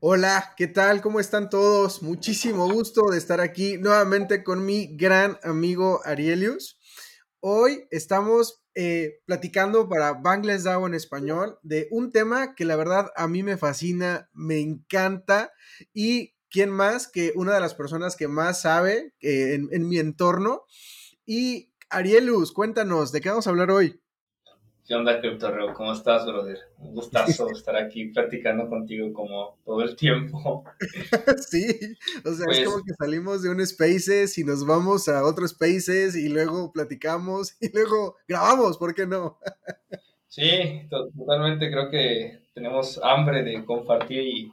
Hola, ¿qué tal? ¿Cómo están todos? Muchísimo gusto de estar aquí nuevamente con mi gran amigo Arielius. Hoy estamos eh, platicando para Bangladesh DAO en español de un tema que la verdad a mí me fascina, me encanta y quién más que una de las personas que más sabe eh, en, en mi entorno. Y Arielius, cuéntanos, ¿de qué vamos a hablar hoy? ¿Qué onda, Cryptorreo? ¿Cómo estás, brother? Un gustazo estar aquí platicando contigo como todo el tiempo. sí, o sea, es como pues que salimos de un Spaces y nos vamos a otro Spaces y luego platicamos y luego grabamos, ¿por qué no? sí, totalmente creo que tenemos hambre de compartir y,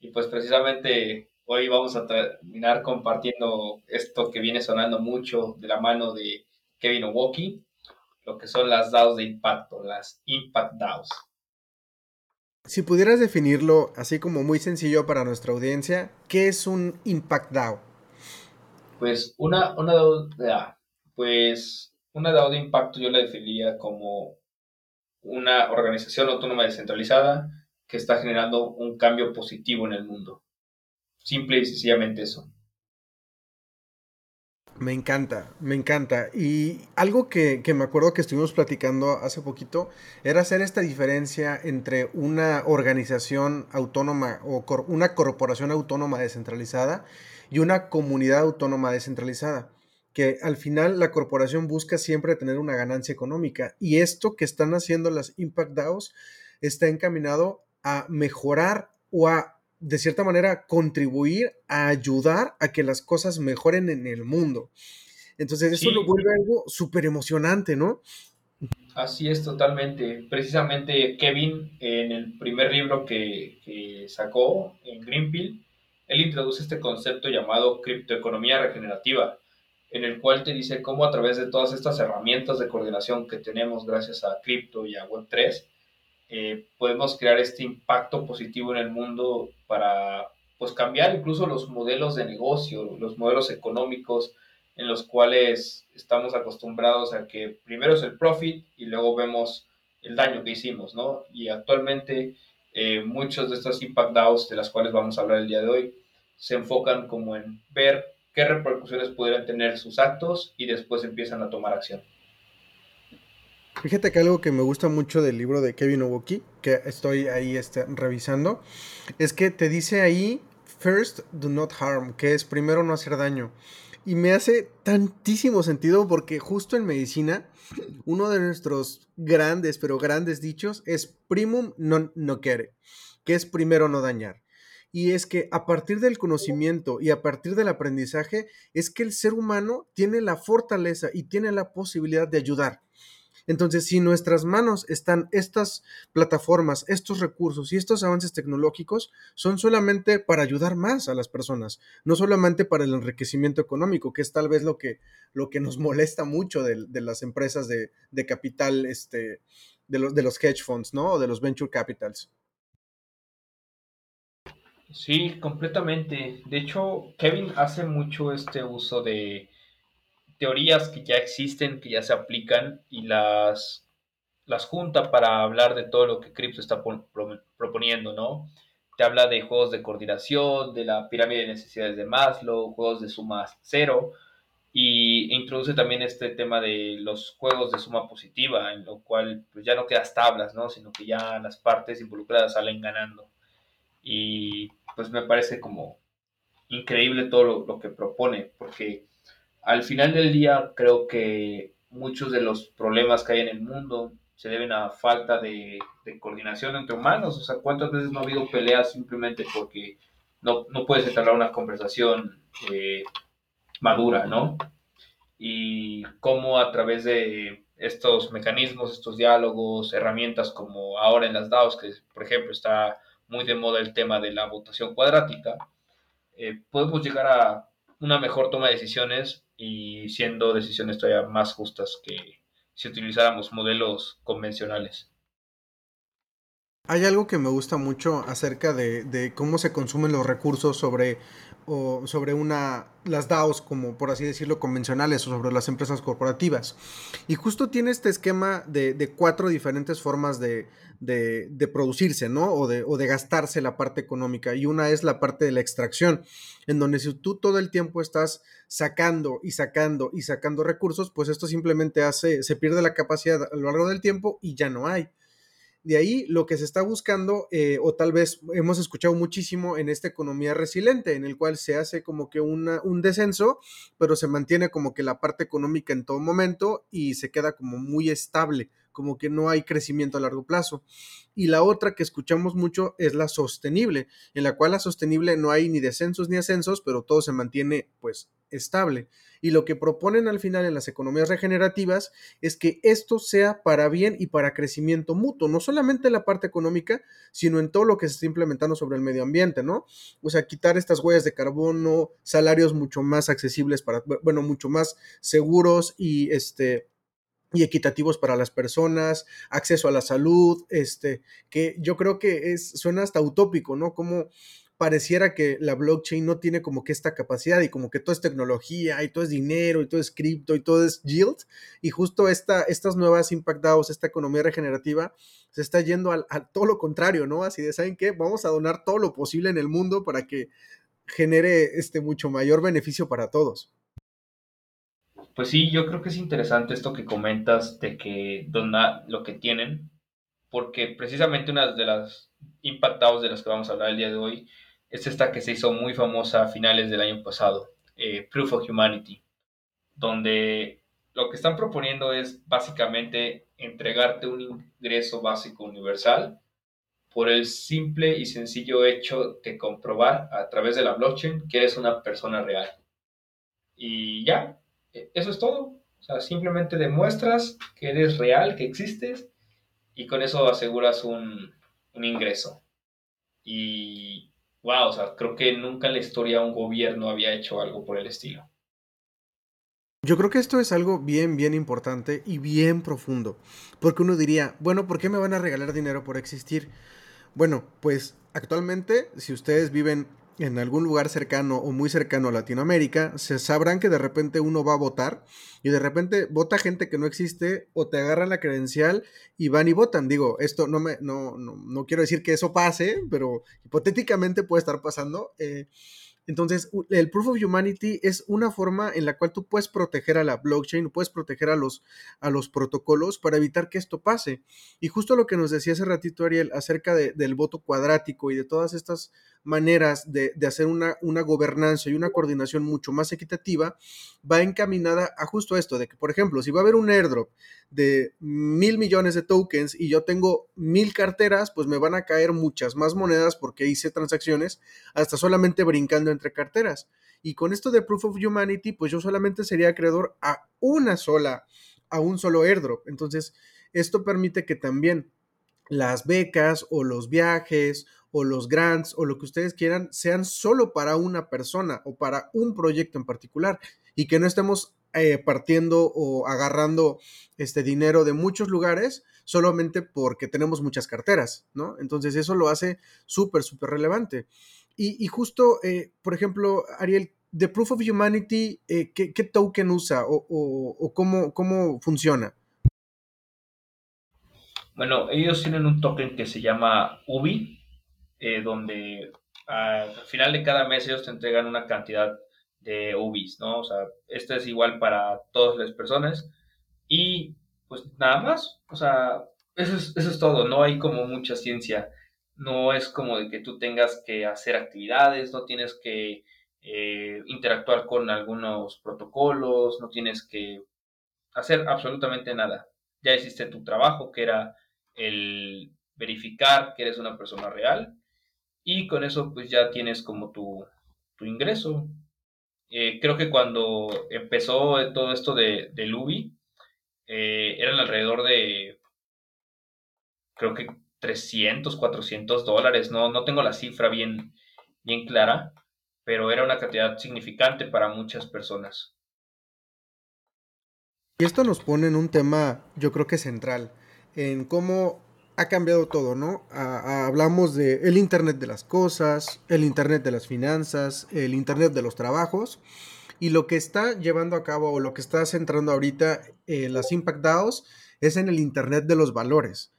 y pues precisamente hoy vamos a terminar compartiendo esto que viene sonando mucho de la mano de Kevin Owoki lo que son las DAOs de impacto, las Impact DAOs. Si pudieras definirlo así como muy sencillo para nuestra audiencia, ¿qué es un Impact DAO? Pues una, una DAO, pues una DAO de impacto yo la definiría como una organización autónoma descentralizada que está generando un cambio positivo en el mundo. Simple y sencillamente eso. Me encanta, me encanta. Y algo que, me acuerdo que estuvimos platicando hace poquito era hacer esta diferencia entre una organización autónoma o una corporación autónoma descentralizada y una comunidad autónoma descentralizada. Que al final la corporación busca siempre tener una ganancia económica. Y esto que están haciendo las Impact DAOs está encaminado a mejorar o a de cierta manera, contribuir a ayudar a que las cosas mejoren en el mundo. Entonces, eso lo vuelve algo súper emocionante, ¿no? Así es, totalmente. Precisamente Kevin, en el primer libro que, sacó en Greenfield, él introduce este concepto llamado criptoeconomía regenerativa, en el cual te dice cómo a través de todas estas herramientas de coordinación que tenemos gracias a cripto y a Web3, eh, podemos crear este impacto positivo en el mundo para pues, cambiar incluso los modelos de negocio, los modelos económicos en los cuales estamos acostumbrados a que primero es el profit y luego vemos el daño que hicimos, ¿no? Y actualmente eh, muchos de estos impact DAOs de las cuales vamos a hablar el día de hoy se enfocan como en ver qué repercusiones pudieran tener sus actos y después empiezan a tomar acción. Fíjate que algo que me gusta mucho del libro de Kevin Owoki, que estoy ahí este, revisando, es que te dice ahí, first do not harm, que es primero no hacer daño. Y me hace tantísimo sentido porque justo en medicina, uno de nuestros grandes, pero grandes dichos es primum non nocere, que es primero no dañar. Y es que a partir del conocimiento y a partir del aprendizaje es que el ser humano tiene la fortaleza y tiene la posibilidad de ayudar. Entonces, si nuestras manos están estas plataformas, estos recursos y estos avances tecnológicos, son solamente para ayudar más a las personas, no solamente para el enriquecimiento económico, que es tal vez lo que, lo que nos molesta mucho de, las empresas de, capital, este, de, los, de los hedge funds, ¿no? O de los venture capitals. Sí, completamente. De hecho, Kevin hace mucho este uso de teorías que ya existen, que ya se aplican y las, las junta para hablar de todo lo que Crypto está proponiendo, ¿no? Te habla de juegos de coordinación, de la pirámide de necesidades de Maslow, juegos de suma cero, y introduce también este tema de los juegos de suma positiva, en lo cual pues, ya no quedas tablas, ¿no? Sino que ya las partes involucradas salen ganando. Y pues me parece como increíble todo lo que propone, porque al final del día creo que muchos de los problemas que hay en el mundo se deben a falta de, coordinación entre humanos. O sea, ¿cuántas veces no ha habido peleas simplemente porque no, no puedes entablar una conversación eh, madura, ¿no? Y cómo a través de estos mecanismos, estos diálogos, herramientas como ahora en las DAOs, que por ejemplo está muy de moda el tema de la votación cuadrática, eh, podemos llegar a una mejor toma de decisiones y siendo decisiones todavía más justas que si utilizáramos modelos convencionales. Hay algo que me gusta mucho acerca de, cómo se consumen los recursos sobre, las DAOs, como por así decirlo, convencionales o sobre las empresas corporativas. Y justo tiene este esquema de, cuatro diferentes formas de, producirse, ¿no? O de, o de gastarse la parte económica. Y una es la parte de la extracción, en donde si tú todo el tiempo estás sacando y sacando y sacando recursos, pues esto simplemente hace, se pierde la capacidad a lo largo del tiempo y ya no hay. De ahí lo que se está buscando, eh, o tal vez hemos escuchado muchísimo en esta economía resiliente, en el cual se hace como que una, un descenso, pero se mantiene como que la parte económica en todo momento y se queda como muy estable, como que no hay crecimiento a largo plazo. Y la otra que escuchamos mucho es la sostenible, en la cual la sostenible no hay ni descensos ni ascensos, pero todo se mantiene pues estable. Y lo que proponen al final en las economías regenerativas es que esto sea para bien y para crecimiento mutuo, no solamente en la parte económica, sino en todo lo que se está implementando sobre el medio ambiente, ¿no? O sea, quitar estas huellas de carbono, salarios mucho más accesibles para, bueno, mucho más seguros y este y equitativos para las personas, acceso a la salud, este, que yo creo que es, suena hasta utópico, ¿no? Como pareciera que la blockchain no tiene como que esta capacidad y como que todo es tecnología y todo es dinero y todo es cripto y todo es yield y justo esta, estas nuevas impact DAOs, esta economía regenerativa se está yendo a, todo lo contrario, ¿no? Así de, ¿saben qué? Vamos a donar todo lo posible en el mundo para que genere este mucho mayor beneficio para todos. Pues sí, yo creo que es interesante esto que comentas de que dona lo que tienen, porque precisamente una de las impactados de las que vamos a hablar el día de hoy es esta que se hizo muy famosa a finales del año pasado, eh, Proof of Humanity, donde lo que están proponiendo es básicamente entregarte un ingreso básico universal por el simple y sencillo hecho de comprobar a través de la blockchain que eres una persona real. Y ya, eso es todo. O sea, simplemente demuestras que eres real, que existes, y con eso aseguras un, un ingreso. Y wow, o sea, creo que nunca en la historia un gobierno había hecho algo por el estilo. Yo creo que esto es algo bien, bien importante y bien profundo, porque uno diría, bueno, ¿por qué me van a regalar dinero por existir? Bueno, pues actualmente, si ustedes viven en algún lugar cercano o muy cercano a Latinoamérica, se sabrán que de repente uno va a votar y de repente vota gente que no existe o te agarran la credencial y van y votan. Digo, esto no me, no, no, no quiero decir que eso pase, pero hipotéticamente puede estar pasando. Eh, entonces, el Proof of Humanity es una forma en la cual tú puedes proteger a la blockchain, puedes proteger a los, a los protocolos para evitar que esto pase. Y justo lo que nos decía hace ratito Ariel acerca del voto cuadrático y de todas estas maneras de, hacer una, una, gobernanza y una coordinación mucho más equitativa, va encaminada a justo esto, de que, por ejemplo, si va a haber un airdrop de mil millones de tokens y yo tengo mil carteras, pues me van a caer muchas más monedas porque hice transacciones hasta solamente brincando entre carteras. Y con esto de Proof of Humanity, pues yo solamente sería acreedor a una sola, a un solo airdrop. Entonces, esto permite que también las becas o los viajes o los grants o lo que ustedes quieran sean solo para una persona o para un proyecto en particular y que no estemos eh, partiendo o agarrando este dinero de muchos lugares solamente porque tenemos muchas carteras, ¿no? Entonces eso lo hace súper, súper relevante. Y, justo, eh, por ejemplo, Ariel, de Proof of Humanity, eh, ¿qué, token usa o, o cómo, cómo funciona? Bueno, ellos tienen un token que se llama UBI, eh, donde al final de cada mes ellos te entregan una cantidad de UBIs, ¿no? O sea, esto es igual para todas las personas y pues nada más, o sea, eso es, eso es todo, no hay como mucha ciencia, no es como de que tú tengas que hacer actividades, no tienes que eh, interactuar con algunos protocolos, no tienes que hacer absolutamente nada. Ya hiciste tu trabajo, que era el verificar que eres una persona real y con eso pues ya tienes como tu, ingreso. Eh, creo que cuando empezó todo esto de, de Luby, eh, eran alrededor de, creo que 300, 400 dólares, no, no tengo la cifra bien, bien clara, pero era una cantidad significante para muchas personas. Y esto nos pone en un tema, yo creo que central, en cómo ha cambiado todo, ¿no? hablamos de el Internet de las cosas, el Internet de las finanzas, el Internet de los trabajos, y lo que está llevando a cabo o lo que está centrando ahorita eh, las Impact DAOs es en el Internet de los valores.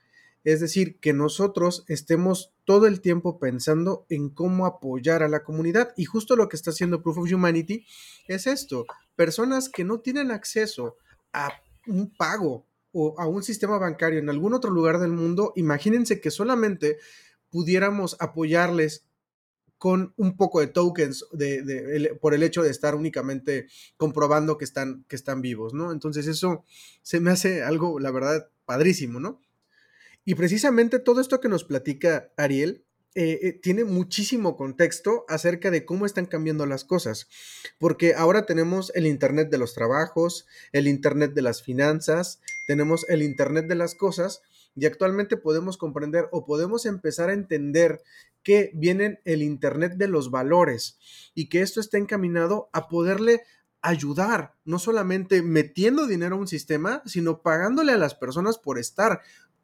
Es decir, que nosotros estemos todo el tiempo pensando en cómo apoyar a la comunidad. Y justo lo que está haciendo Proof of Humanity es esto. Personas que no tienen acceso a un pago o a un sistema bancario en algún otro lugar del mundo, imagínense que solamente pudiéramos apoyarles con un poco de tokens de, por el hecho de estar únicamente comprobando que están, que están vivos, ¿no? Entonces eso se me hace algo, la verdad, padrísimo, ¿no? Y precisamente todo esto que nos platica Ariel eh, eh, tiene muchísimo contexto acerca de cómo están cambiando las cosas, porque ahora tenemos el Internet de los trabajos, el Internet de las finanzas, tenemos el Internet de las cosas y actualmente podemos comprender o podemos empezar a entender que viene el Internet de los valores y que esto está encaminado a poderle ayudar, no solamente metiendo dinero a un sistema, sino pagándole a las personas por estar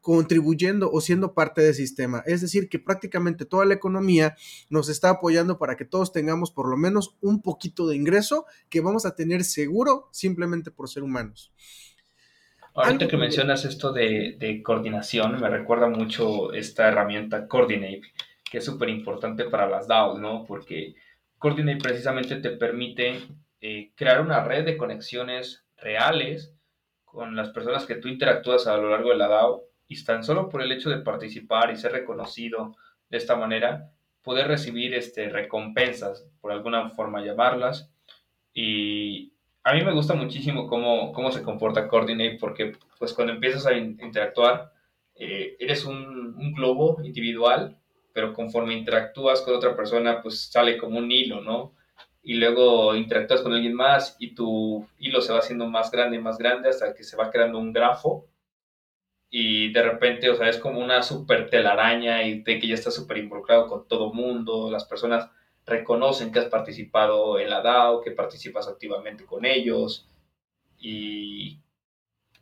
contribuyendo o siendo parte del sistema. Es decir, que prácticamente toda la economía nos está apoyando para que todos tengamos por lo menos un poquito de ingreso que vamos a tener seguro simplemente por ser humanos. Ahorita que mencionas esto de, coordinación, me recuerda mucho esta herramienta Coordinate, que es súper importante para las DAOs, ¿no? Porque Coordinate precisamente te permite eh, crear una red de conexiones reales con las personas que tú interactúas a lo largo de la DAO y tan solo por el hecho de participar y ser reconocido de esta manera, poder recibir este, recompensas, por alguna forma llamarlas. Y a mí me gusta muchísimo cómo, cómo se comporta Coordinate porque pues cuando empiezas a interactuar, eh, eres un, un, globo individual, pero conforme interactúas con otra persona, pues sale como un hilo, ¿no? Y luego interactúas con alguien más y tu hilo se va haciendo más grande y más grande hasta que se va creando un grafo y de repente, o sea, es como una super telaraña y de que ya estás súper involucrado con todo mundo, las personas reconocen que has participado en la DAO, que participas activamente con ellos y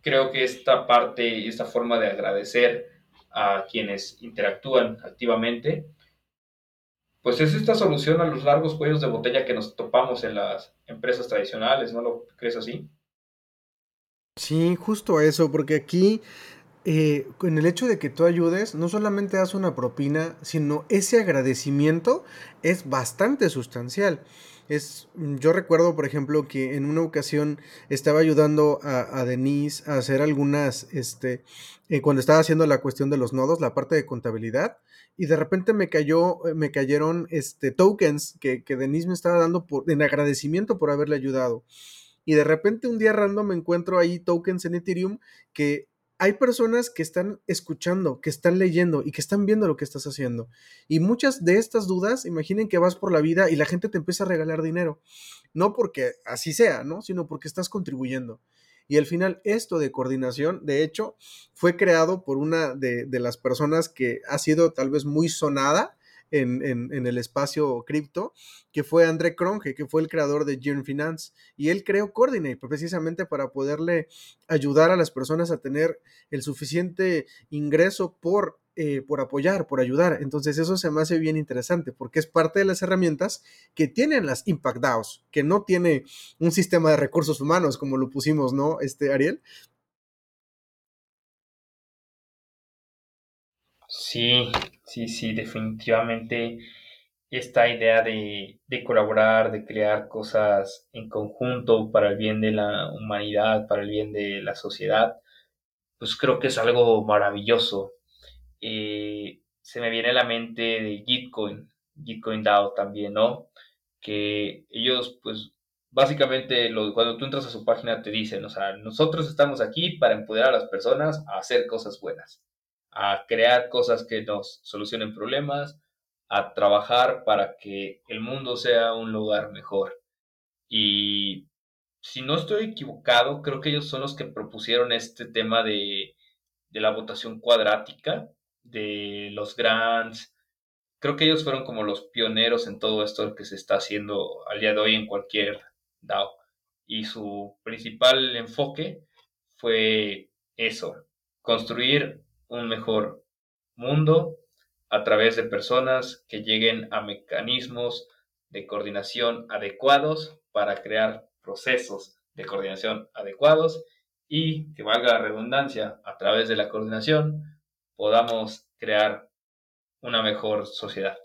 creo que esta parte, esta forma de agradecer a quienes interactúan activamente, pues es esta solución a los largos cuellos de botella que nos topamos en las empresas tradicionales, ¿no lo crees así? Sí, justo eso, porque aquí eh, en el hecho de que tú ayudes, no solamente das una propina, sino ese agradecimiento es bastante sustancial. Es, yo recuerdo, por ejemplo, que en una ocasión estaba ayudando a, Denise a hacer algunas, este, eh, cuando estaba haciendo la cuestión de los nodos, la parte de contabilidad, y de repente me cayó, eh, me cayeron, este, tokens que, que Denise me estaba dando por, en agradecimiento por haberle ayudado. Y de repente un día random me encuentro ahí tokens en Ethereum que hay personas que están escuchando, que están leyendo y que están viendo lo que estás haciendo. Y muchas de estas dudas, imaginen que vas por la vida y la gente te empieza a regalar dinero. No porque así sea, ¿no? Sino porque estás contribuyendo. Y al final, esto de coordinación, de hecho, fue creado por una de, de las personas que ha sido tal vez muy sonada en, el espacio cripto, que fue André Cronje, que fue el creador de Gear Finance. Y él creó Coordinate precisamente para poderle ayudar a las personas a tener el suficiente ingreso por eh, por apoyar, por ayudar. Entonces eso se me hace bien interesante porque es parte de las herramientas que tienen las Impact DAOs, que no tiene un sistema de recursos humanos como lo pusimos, ¿no, este Ariel? Sí, sí, sí, definitivamente esta idea de, colaborar, de crear cosas en conjunto para el bien de la humanidad, para el bien de la sociedad, pues creo que es algo maravilloso. Eh, se me viene a la mente de Gitcoin, Gitcoin DAO también, ¿no? Que ellos, pues, básicamente, cuando tú entras a su página te dicen, o sea, nosotros estamos aquí para empoderar a las personas a hacer cosas buenas a crear cosas que nos solucionen problemas, a trabajar para que el mundo sea un lugar mejor. Y si no estoy equivocado, creo que ellos son los que propusieron este tema de, de la votación cuadrática, de los grants. Creo que ellos fueron como los pioneros en todo esto que se está haciendo al día de hoy en cualquier DAO. Y su principal enfoque fue eso, construir un mejor mundo a través de personas que lleguen a mecanismos de coordinación adecuados para crear procesos de coordinación adecuados y que valga la redundancia, a través de la coordinación podamos crear una mejor sociedad.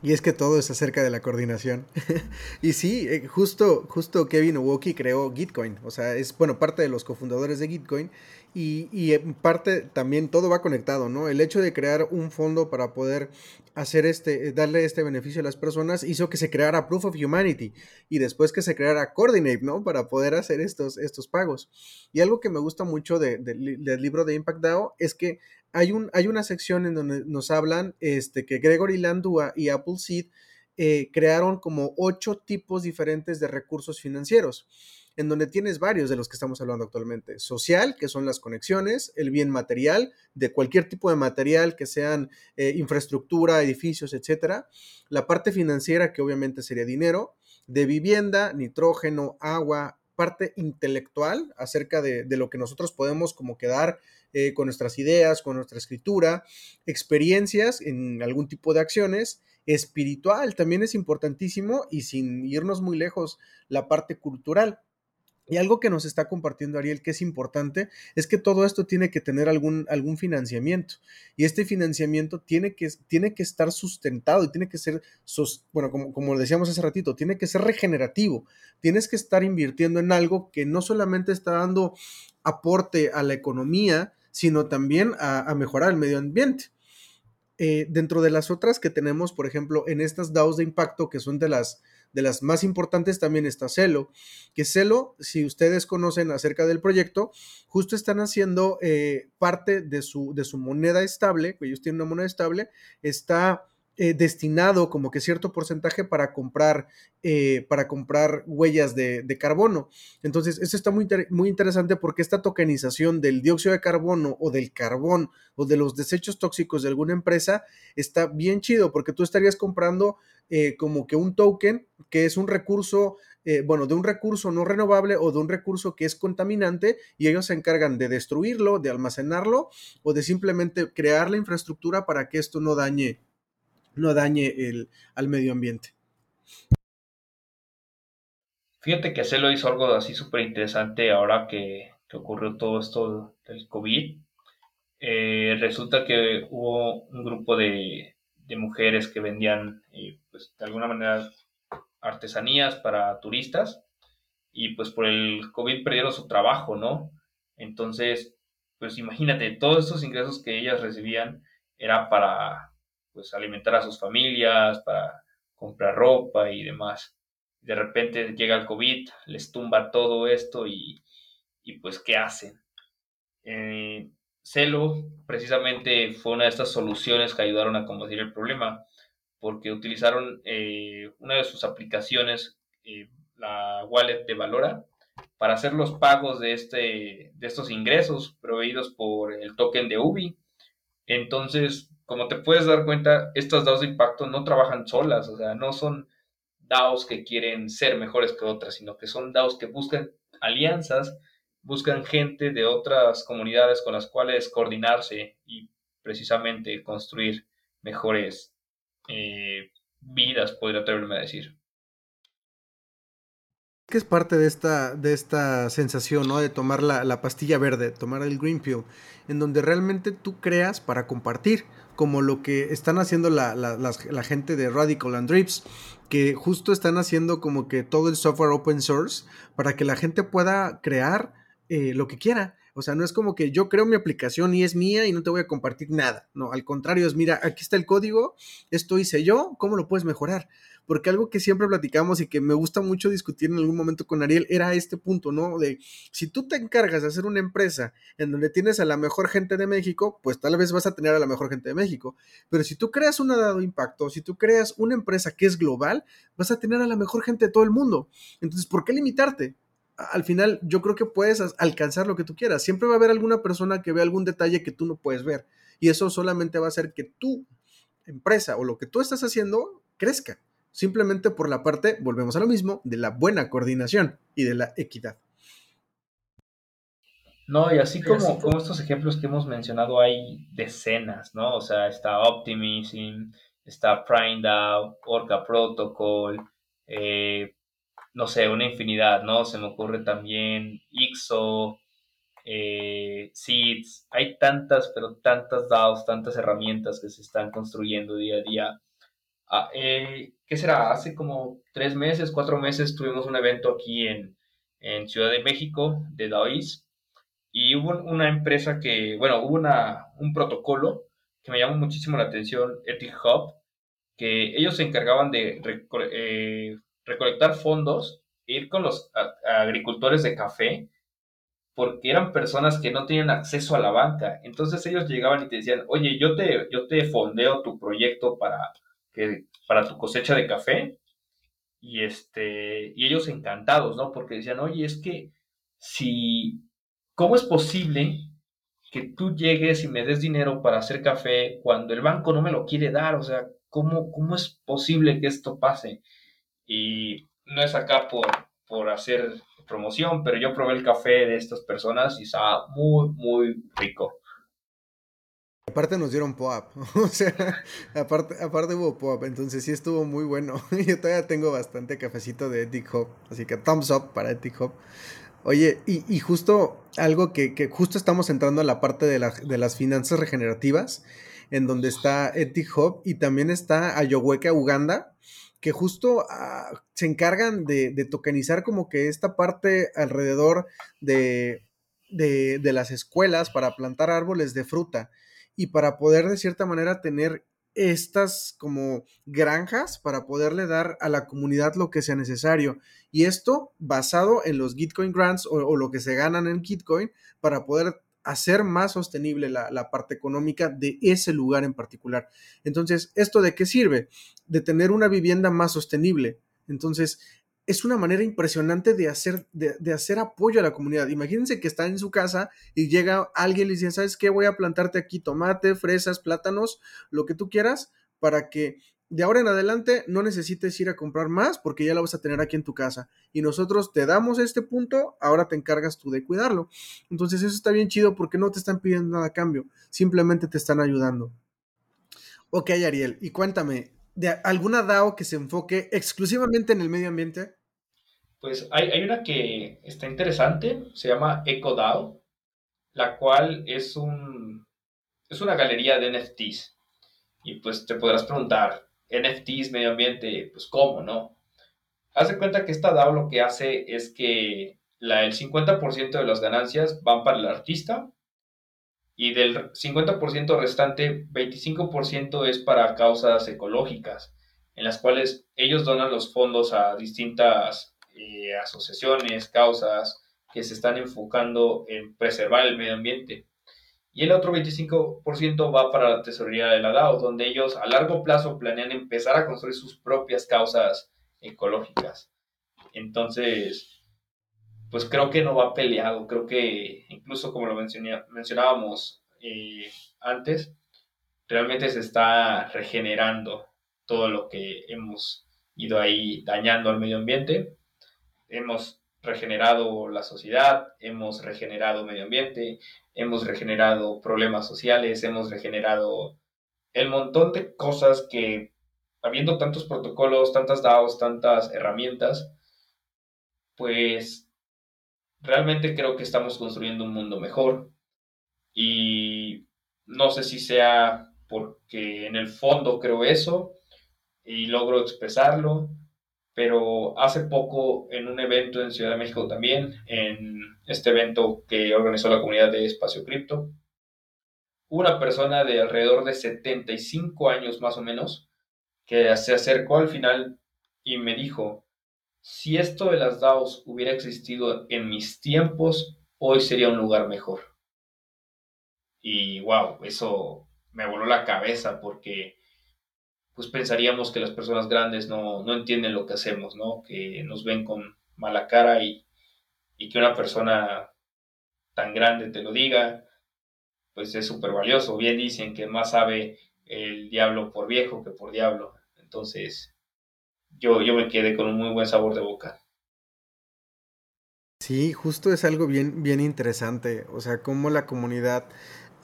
Y es que todo es acerca de la coordinación. y sí, eh, justo, justo Kevin Owoki creó Gitcoin. O sea, es, bueno, parte de los cofundadores de Gitcoin. Y, en parte también todo va conectado, ¿no? El hecho de crear un fondo para poder hacer este, darle este beneficio a las personas hizo que se creara Proof of Humanity y después que se creara Coordinate, ¿no? Para poder hacer estos, estos pagos. Y algo que me gusta mucho del libro de Impact DAO es que hay, un, hay una sección en donde nos hablan este, que Gregory Landua y Appleseed eh, crearon como ocho tipos diferentes de recursos financieros, en donde tienes varios de los que estamos hablando actualmente. Social, que son las conexiones, el bien material, de cualquier tipo de material, que sean eh, infraestructura, edificios, etcétera. La parte financiera, que obviamente sería dinero, de vivienda, nitrógeno, agua, parte intelectual acerca de, de lo que nosotros podemos como quedar eh, con nuestras ideas, con nuestra escritura, experiencias en algún tipo de acciones, espiritual también es importantísimo y sin irnos muy lejos, la parte cultural. Y algo que nos está compartiendo Ariel que es importante es que todo esto tiene que tener algún, algún financiamiento. Y este financiamiento tiene que, tiene que estar sustentado y tiene que ser, bueno, como, como decíamos hace ratito, tiene que ser regenerativo. Tienes que estar invirtiendo en algo que no solamente está dando aporte a la economía, sino también a, mejorar el medio ambiente. Eh, dentro de las otras que tenemos, por ejemplo, en estas DAOs de impacto, que son de las, de las más importantes, también está Celo, que Celo, si ustedes conocen acerca del proyecto, justo están haciendo eh, parte de su, de su moneda estable, ellos tienen una moneda estable, está eh, destinado como que cierto porcentaje para comprar, eh, para comprar huellas de, carbono. Entonces, esto está muy, muy interesante porque esta tokenización del dióxido de carbono o del carbón o de los desechos tóxicos de alguna empresa está bien chido porque tú estarías comprando eh, como que un token que es un recurso, bueno, de un recurso no renovable o de un recurso que es contaminante y ellos se encargan de destruirlo, de almacenarlo o de simplemente crear la infraestructura para que esto no dañe no dañe el, al medio ambiente. Fíjate que Celo hizo algo así súper interesante ahora que, ocurrió todo esto del COVID. Eh, resulta que hubo un grupo de, mujeres que vendían, eh, pues, de alguna manera, artesanías para turistas y pues por el COVID perdieron su trabajo, ¿no? Entonces, pues imagínate, todos esos ingresos que ellas recibían era para, pues alimentar a sus familias, para comprar ropa y demás. De repente llega el COVID, les tumba todo esto y, pues ¿qué hacen? Eh, Celo precisamente fue una de estas soluciones que ayudaron a combatir el problema porque utilizaron eh, una de sus aplicaciones, eh, la wallet de Valora, para hacer los pagos de, este, de estos ingresos proveídos por el token de UBI. Entonces, como te puedes dar cuenta, estas DAOs de impacto no trabajan solas, o sea, no son DAOs que quieren ser mejores que otras, sino que son DAOs que buscan alianzas, buscan gente de otras comunidades con las cuales coordinarse y precisamente construir mejores eh, vidas, podría atreverme a decir. Que es parte de esta, de esta sensación, ¿no? De tomar la, la pastilla verde, tomar el green en donde realmente tú creas para compartir como lo que están haciendo la, gente de Radical and Drips, que justo están haciendo como que todo el software open source para que la gente pueda crear eh, lo que quiera. O sea, no es como que yo creo mi aplicación y es mía y no te voy a compartir nada. No, al contrario, es mira, aquí está el código, esto hice yo, ¿cómo lo puedes mejorar? Porque algo que siempre platicamos y que me gusta mucho discutir en algún momento con Ariel era este punto, ¿no? De si tú te encargas de hacer una empresa en donde tienes a la mejor gente de México, pues tal vez vas a tener a la mejor gente de México. Pero si tú creas un dado impacto, si tú creas una empresa que es global, vas a tener a la mejor gente de todo el mundo. Entonces, ¿por qué limitarte? Al final yo creo que puedes alcanzar lo que tú quieras. Siempre va a haber alguna persona que vea algún detalle que tú no puedes ver. Y eso solamente va a hacer que tu empresa o lo que tú estás haciendo crezca. Simplemente por la parte, volvemos a lo mismo, de la buena coordinación y de la equidad. No, y así como, como estos ejemplos que hemos mencionado, hay decenas, ¿no? O sea, está Optimism, está PrimeDAO, Orca Protocol, eh, no sé, una infinidad, ¿no? Se me ocurre también IXO, eh, Seeds, hay tantas, pero tantas DAOs, tantas herramientas que se están construyendo día a día. Ah, eh, ¿Qué será? Hace como tres meses, cuatro meses tuvimos un evento aquí en, Ciudad de México de DAOIS y hubo una empresa que, bueno, hubo una, un protocolo que me llamó muchísimo la atención, Ethic Hub, que ellos se encargaban de eh, recolectar fondos, ir con los agricultores de café, porque eran personas que no tenían acceso a la banca. Entonces ellos llegaban y te decían, oye, yo te, yo te fondeo tu proyecto para, que, para tu cosecha de café. Y, este, y ellos encantados, ¿no? Porque decían, oye, es que si, ¿cómo es posible que tú llegues y me des dinero para hacer café cuando el banco no me lo quiere dar? O sea, ¿cómo, cómo es posible que esto pase? Y no es acá por, por hacer promoción, pero yo probé el café de estas personas y estaba muy, muy rico. Aparte nos dieron POAP, o sea, aparte, aparte hubo POAP, entonces sí estuvo muy bueno. Yo todavía tengo bastante cafecito de Ethic Hub, así que thumbs up para Ethic Hub. Oye, y, justo algo que, que, justo estamos entrando a la parte de, de, las finanzas regenerativas, en donde está Ethic Hub y también está Ayohueca Uganda, que justo ah, se encargan de, tokenizar como que esta parte alrededor de, de, las escuelas para plantar árboles de fruta y para poder de cierta manera tener estas como granjas para poderle dar a la comunidad lo que sea necesario. Y esto basado en los Gitcoin Grants o, o lo que se ganan en Gitcoin para poder hacer más sostenible la, parte económica de ese lugar en particular. Entonces, ¿esto de qué sirve? De tener una vivienda más sostenible. Entonces, es una manera impresionante de hacer, de, hacer apoyo a la comunidad. Imagínense que está en su casa y llega alguien y le dice, ¿sabes qué? Voy a plantarte aquí tomate, fresas, plátanos, lo que tú quieras, para que de ahora en adelante no necesites ir a comprar más porque ya lo vas a tener aquí en tu casa. Y nosotros te damos este punto, ahora te encargas tú de cuidarlo. Entonces eso está bien chido porque no te están pidiendo nada a cambio, simplemente te están ayudando. Ok, Ariel, y cuéntame, ¿de alguna DAO que se enfoque exclusivamente en el medio ambiente? Pues hay, hay una que está interesante, se llama EcoDAO, la cual es, un, es una galería de NFTs. Y pues te podrás preguntar, NFTs, medio ambiente, pues cómo, ¿no? Haz de cuenta que esta DAO lo que hace es que la, el 50% de las ganancias van para el artista y del 50% restante, 25% es para causas ecológicas, en las cuales ellos donan los fondos a distintas eh, asociaciones, causas que se están enfocando en preservar el medio ambiente y el otro 25% va para la tesorería de la DAO, donde ellos a largo plazo planean empezar a construir sus propias causas ecológicas. Entonces, pues creo que no va peleado, creo que incluso como lo mencionábamos eh, antes, realmente se está regenerando todo lo que hemos ido ahí dañando al medio ambiente. Hemos regenerado la sociedad, hemos regenerado medio ambiente, hemos regenerado problemas sociales, hemos regenerado el montón de cosas que, habiendo tantos protocolos, tantas DAOs, tantas herramientas, pues realmente creo que estamos construyendo un mundo mejor. Y no sé si sea porque en el fondo creo eso y logro expresarlo, pero hace poco en un evento en Ciudad de México también, en este evento que organizó la comunidad de Espacio Cripto, una persona de alrededor de 75 años más o menos, que se acercó al final y me dijo, si esto de las DAOs hubiera existido en mis tiempos, hoy sería un lugar mejor. Y wow, eso me voló la cabeza porque pues pensaríamos que las personas grandes no, no entienden lo que hacemos, ¿no? Que nos ven con mala cara y, y que una persona tan grande te lo diga, pues es súper valioso. Bien dicen que más sabe el diablo por viejo que por diablo. Entonces, yo, yo me quedé con un muy buen sabor de boca. Sí, justo es algo bien, bien interesante. O sea, cómo la comunidad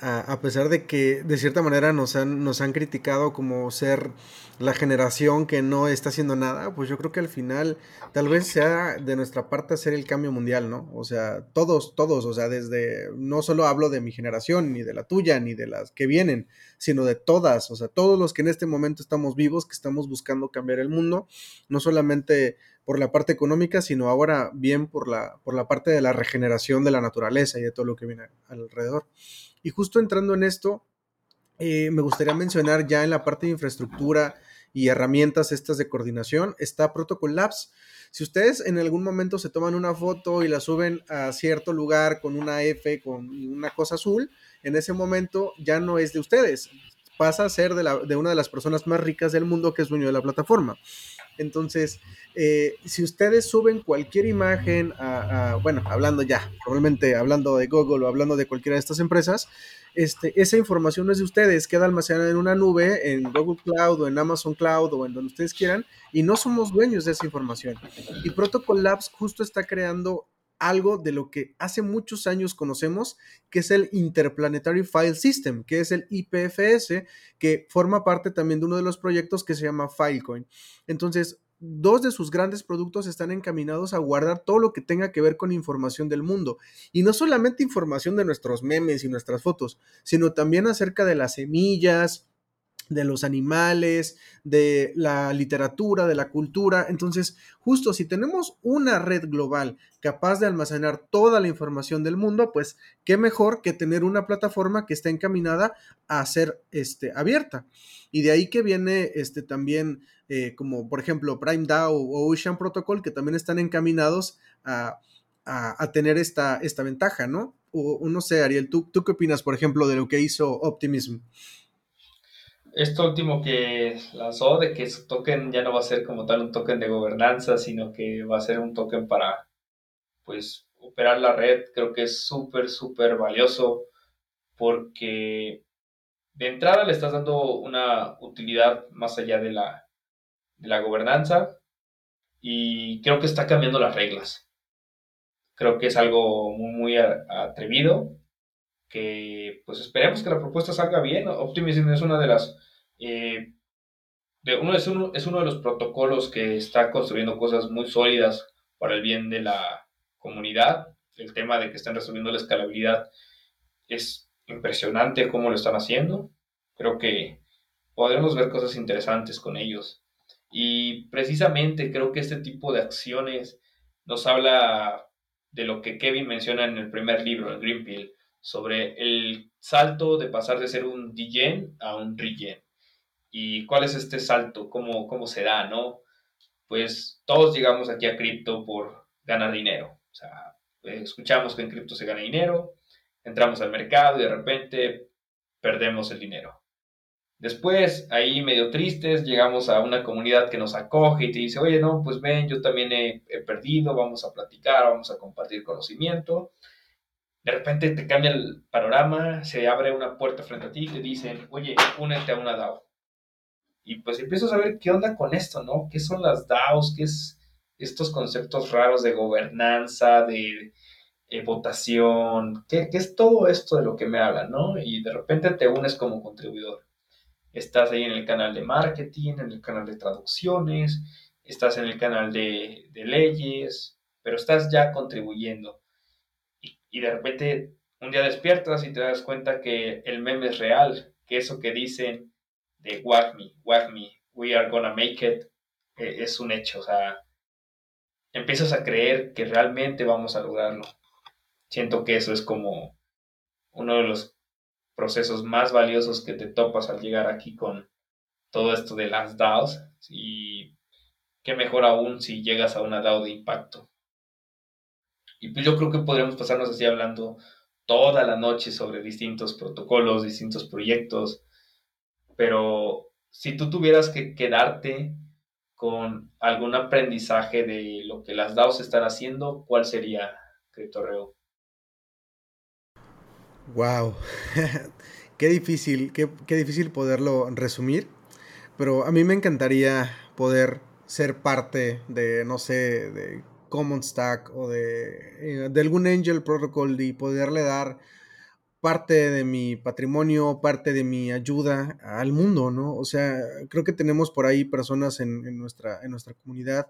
a, pesar de que de cierta manera nos han, nos han criticado como ser la generación que no está haciendo nada, pues yo creo que al final tal vez sea de nuestra parte hacer el cambio mundial, ¿no? O sea, todos, todos, o sea, desde, no solo hablo de mi generación, ni de la tuya, ni de las que vienen, sino de todas, o sea, todos los que en este momento estamos vivos, que estamos buscando cambiar el mundo, no solamente por la parte económica, sino ahora bien por la, por la parte de la regeneración de la naturaleza y de todo lo que viene alrededor. Y justo entrando en esto, eh, me gustaría mencionar ya en la parte de infraestructura y herramientas estas de coordinación, está Protocol Labs. Si ustedes en algún momento se toman una foto y la suben a cierto lugar con una F, con una cosa azul, en ese momento ya no es de ustedes, pasa a ser de, de una de las personas más ricas del mundo que es dueño de la plataforma. Entonces, eh, si ustedes suben cualquier imagen, a, bueno, hablando ya, probablemente hablando de Google o hablando de cualquiera de estas empresas, este, esa información no es de ustedes, queda almacenada en una nube, en Google Cloud o en Amazon Cloud o en donde ustedes quieran, y no somos dueños de esa información. Y Protocol Labs justo está creando algo de lo que hace muchos años conocemos, que es el Interplanetary File System, que es el IPFS, que forma parte también de uno de los proyectos que se llama Filecoin. Entonces, dos de sus grandes productos están encaminados a guardar todo lo que tenga que ver con información del mundo. Y no solamente información de nuestros memes y nuestras fotos, sino también acerca de las semillas, de los animales, de la literatura, de la cultura. Entonces, justo si tenemos una red global capaz de almacenar toda la información del mundo, pues qué mejor que tener una plataforma que está encaminada a ser este, abierta. Y de ahí que viene este, también, eh, como por ejemplo Prime DAO o Ocean Protocol, que también están encaminados a, tener esta, esta ventaja, ¿no? O, no sé, Ariel, ¿tú, ¿tú qué opinas, por ejemplo, de lo que hizo Optimism? Esto último que lanzó de que su token ya no va a ser como tal un token de gobernanza, sino que va a ser un token para, pues, operar la red, creo que es súper, súper valioso porque de entrada le estás dando una utilidad más allá de la, de la gobernanza y creo que está cambiando las reglas. Creo que es algo muy, muy atrevido que pues esperemos que la propuesta salga bien. Optimism es una de las... Eh, de uno, es, uno, es uno de los protocolos que está construyendo cosas muy sólidas para el bien de la comunidad. El tema de que están resolviendo la escalabilidad es impresionante cómo lo están haciendo. Creo que podremos ver cosas interesantes con ellos. Y precisamente creo que este tipo de acciones nos habla de lo que Kevin menciona en el primer libro, el Green sobre el salto de pasar de ser un DGen a un regen. ¿Y cuál es este salto? ¿Cómo, cómo se da, no? Pues todos llegamos aquí a cripto por ganar dinero. O sea, escuchamos que en cripto se gana dinero, entramos al mercado y de repente perdemos el dinero. Después, ahí medio tristes, llegamos a una comunidad que nos acoge y te dice, oye, no, pues ven, yo también he, he perdido, vamos a platicar, vamos a compartir conocimiento de repente te cambia el panorama, se abre una puerta frente a ti y te dicen, oye, únete a una DAO. Y pues empiezas a ver qué onda con esto, ¿no? ¿Qué son las DAOs? ¿Qué es estos conceptos raros de gobernanza, de eh, votación? ¿Qué, ¿Qué, es todo esto de lo que me hablan, no? Y de repente te unes como contribuidor. Estás ahí en el canal de marketing, en el canal de traducciones, estás en el canal de, de leyes, pero estás ya contribuyendo y de repente un día despiertas y te das cuenta que el meme es real, que eso que dicen de wag me, wag me, we are gonna make it, eh, es un hecho. O sea, empiezas a creer que realmente vamos a lograrlo. Siento que eso es como uno de los procesos más valiosos que te topas al llegar aquí con todo esto de las DAOs y qué mejor aún si llegas a una DAO de impacto. Y pues yo creo que podríamos pasarnos así hablando toda la noche sobre distintos protocolos, distintos proyectos, pero si tú tuvieras que quedarte con algún aprendizaje de lo que las DAOs están haciendo, ¿cuál sería, Criptorreo? Wow, qué difícil, qué, qué, difícil poderlo resumir, pero a mí me encantaría poder ser parte de, no sé, de Common Stack o de, eh, de algún Angel Protocol y poderle dar parte de mi patrimonio, parte de mi ayuda al mundo, ¿no? O sea, creo que tenemos por ahí personas en, nuestra, en nuestra comunidad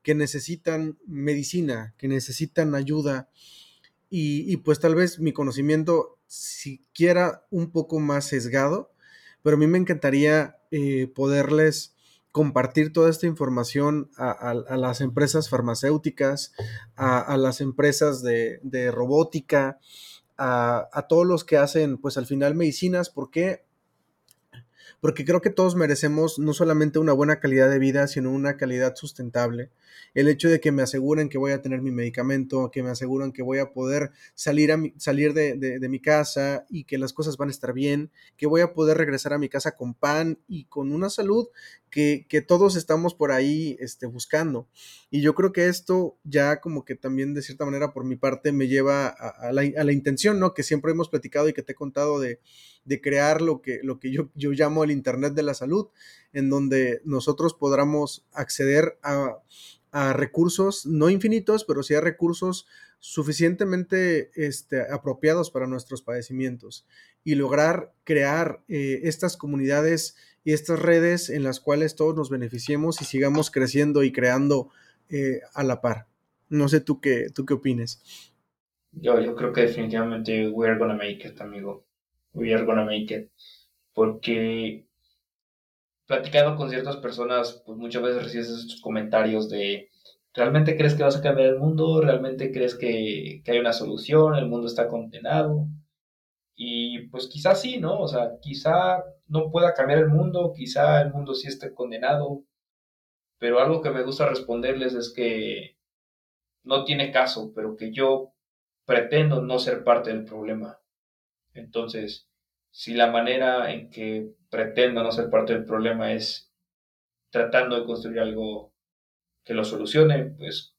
que necesitan medicina, que necesitan ayuda y, pues tal vez mi conocimiento siquiera un poco más sesgado, pero a mí me encantaría eh, poderles compartir toda esta información a, las empresas farmacéuticas, a, las empresas de, robótica, a, todos los que hacen, pues al final, medicinas. ¿Por qué? Porque creo que todos merecemos no solamente una buena calidad de vida, sino una calidad sustentable el hecho de que me aseguren que voy a tener mi medicamento, que me aseguran que voy a poder salir, salir de, mi casa y que las cosas van a estar bien, que voy a poder regresar a mi casa con pan y con una salud que, todos estamos por ahí este, buscando. Y yo creo que esto ya como que también de cierta manera por mi parte me lleva a, la, intención, ¿no? Que siempre hemos platicado y que te he contado de, crear lo que, lo que yo, yo llamo el Internet de la Salud, en donde nosotros podamos acceder a a recursos, no infinitos, pero sí a recursos suficientemente este, apropiados para nuestros padecimientos y lograr crear eh, estas comunidades y estas redes en las cuales todos nos beneficiemos y sigamos creciendo y creando eh, a la par. No sé tú qué, tú qué opines. Yo, yo creo que definitivamente we are gonna make it, amigo. We are gonna make it. Porque platicando con ciertas personas, pues muchas veces recibes estos comentarios de, ¿realmente crees que vas a cambiar el mundo? ¿Realmente crees que, hay una solución? ¿El mundo está condenado? Y pues quizás sí, ¿no? O sea, quizá no pueda cambiar el mundo, quizá el mundo sí esté condenado, pero algo que me gusta responderles es que no tiene caso, pero que yo pretendo no ser parte del problema. Entonces, si la manera en que pretendo no ser parte del problema es tratando de construir algo que lo solucione, pues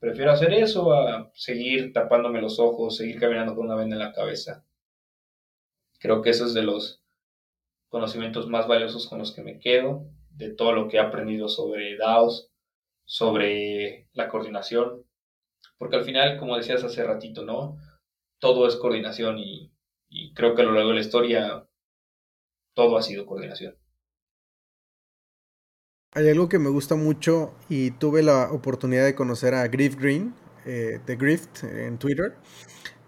prefiero hacer eso a seguir tapándome los ojos, seguir caminando con una venda en la cabeza. Creo que eso es de los conocimientos más valiosos con los que me quedo, de todo lo que he aprendido sobre DAOs, sobre la coordinación, porque al final, como decías hace ratito, ¿no? Todo es coordinación y y creo que a lo largo de la historia todo ha sido coordinación. Hay algo que me gusta mucho y tuve la oportunidad de conocer a Griff Green, eh, de Grift, en Twitter.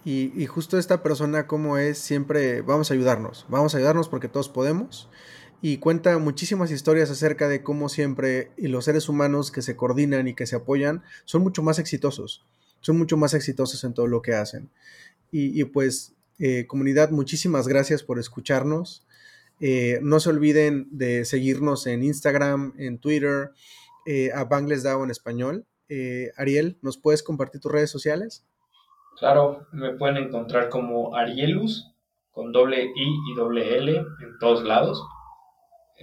Y, justo esta persona, como es, siempre vamos a ayudarnos, vamos a ayudarnos porque todos podemos. Y cuenta muchísimas historias acerca de cómo siempre y los seres humanos que se coordinan y que se apoyan son mucho más exitosos, son mucho más exitosos en todo lo que hacen. Y, pues eh, comunidad, muchísimas gracias por escucharnos. Eh, no se olviden de seguirnos en Instagram, en Twitter, eh, a Bangles DAO en español. Ariel, ¿nos puedes compartir tus redes sociales? Claro, me pueden encontrar como Arielus, con doble I y doble L en todos lados.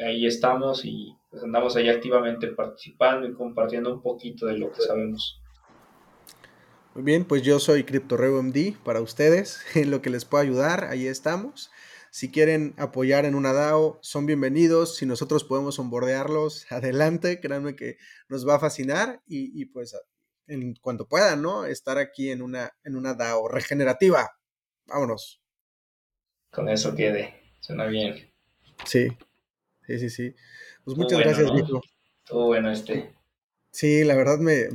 Ahí estamos y pues, andamos ahí activamente participando y compartiendo un poquito de lo que sabemos. Muy bien, pues yo soy MD para ustedes, en lo que les pueda ayudar, ahí estamos. Si quieren apoyar en una DAO, son bienvenidos. Si nosotros podemos onboardearlos, adelante, créanme que nos va a fascinar y, pues en cuanto puedan, ¿no? Estar aquí en una, en una DAO regenerativa. Vámonos. Con eso quede, suena bien. Sí, sí, sí, sí. Pues muchas gracias, Todo bueno este. Sí, la verdad me